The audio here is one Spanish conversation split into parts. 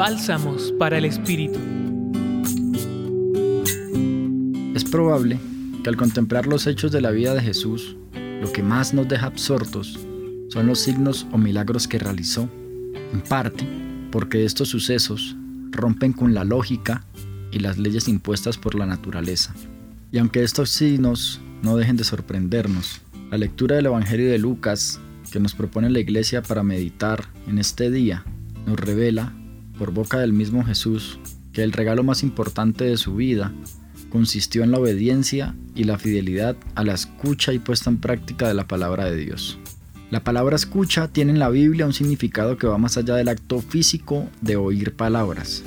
Bálsamos para el Espíritu. Es probable que al contemplar los hechos de la vida de Jesús, lo que más nos deja absortos son los signos o milagros que realizó, en parte porque estos sucesos rompen con la lógica y las leyes impuestas por la naturaleza. Y aunque estos signos no dejen de sorprendernos, la lectura del Evangelio de Lucas que nos propone la Iglesia para meditar en este día nos revela, por boca del mismo Jesús, que el regalo más importante de su vida consistió en la obediencia y la fidelidad a la escucha y puesta en práctica de la palabra de Dios. La palabra escucha tiene en la Biblia un significado que va más allá del acto físico de oír palabras.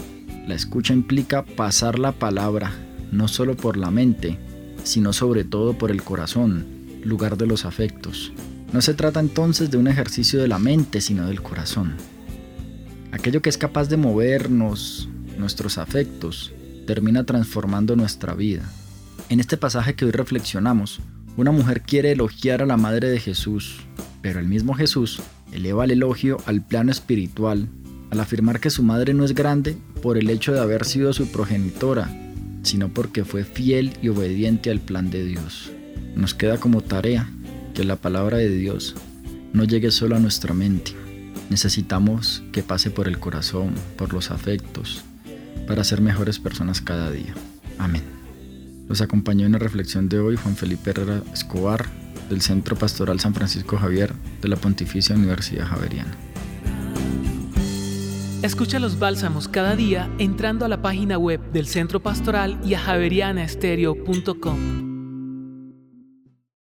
La escucha implica pasar la palabra no solo por la mente, sino sobre todo por el corazón, lugar de los afectos. No se trata entonces de un ejercicio de la mente, sino del corazón. Aquello que es capaz de movernos, nuestros afectos, termina transformando nuestra vida. En este pasaje que hoy reflexionamos, una mujer quiere elogiar a la Madre de Jesús, pero el mismo Jesús eleva el elogio al plano espiritual al afirmar que su madre no es grande por el hecho de haber sido su progenitora, sino porque fue fiel y obediente al plan de Dios. Nos queda como tarea que la palabra de Dios no llegue solo a nuestra mente. Necesitamos que pase por el corazón, por los afectos, para ser mejores personas cada día. Amén. Los acompañó en la reflexión de hoy Juan Felipe Herrera Escobar, del Centro Pastoral San Francisco Javier de la Pontificia Universidad Javeriana. Escucha los bálsamos cada día entrando a la página web del Centro Pastoral y a javerianaestereo.com.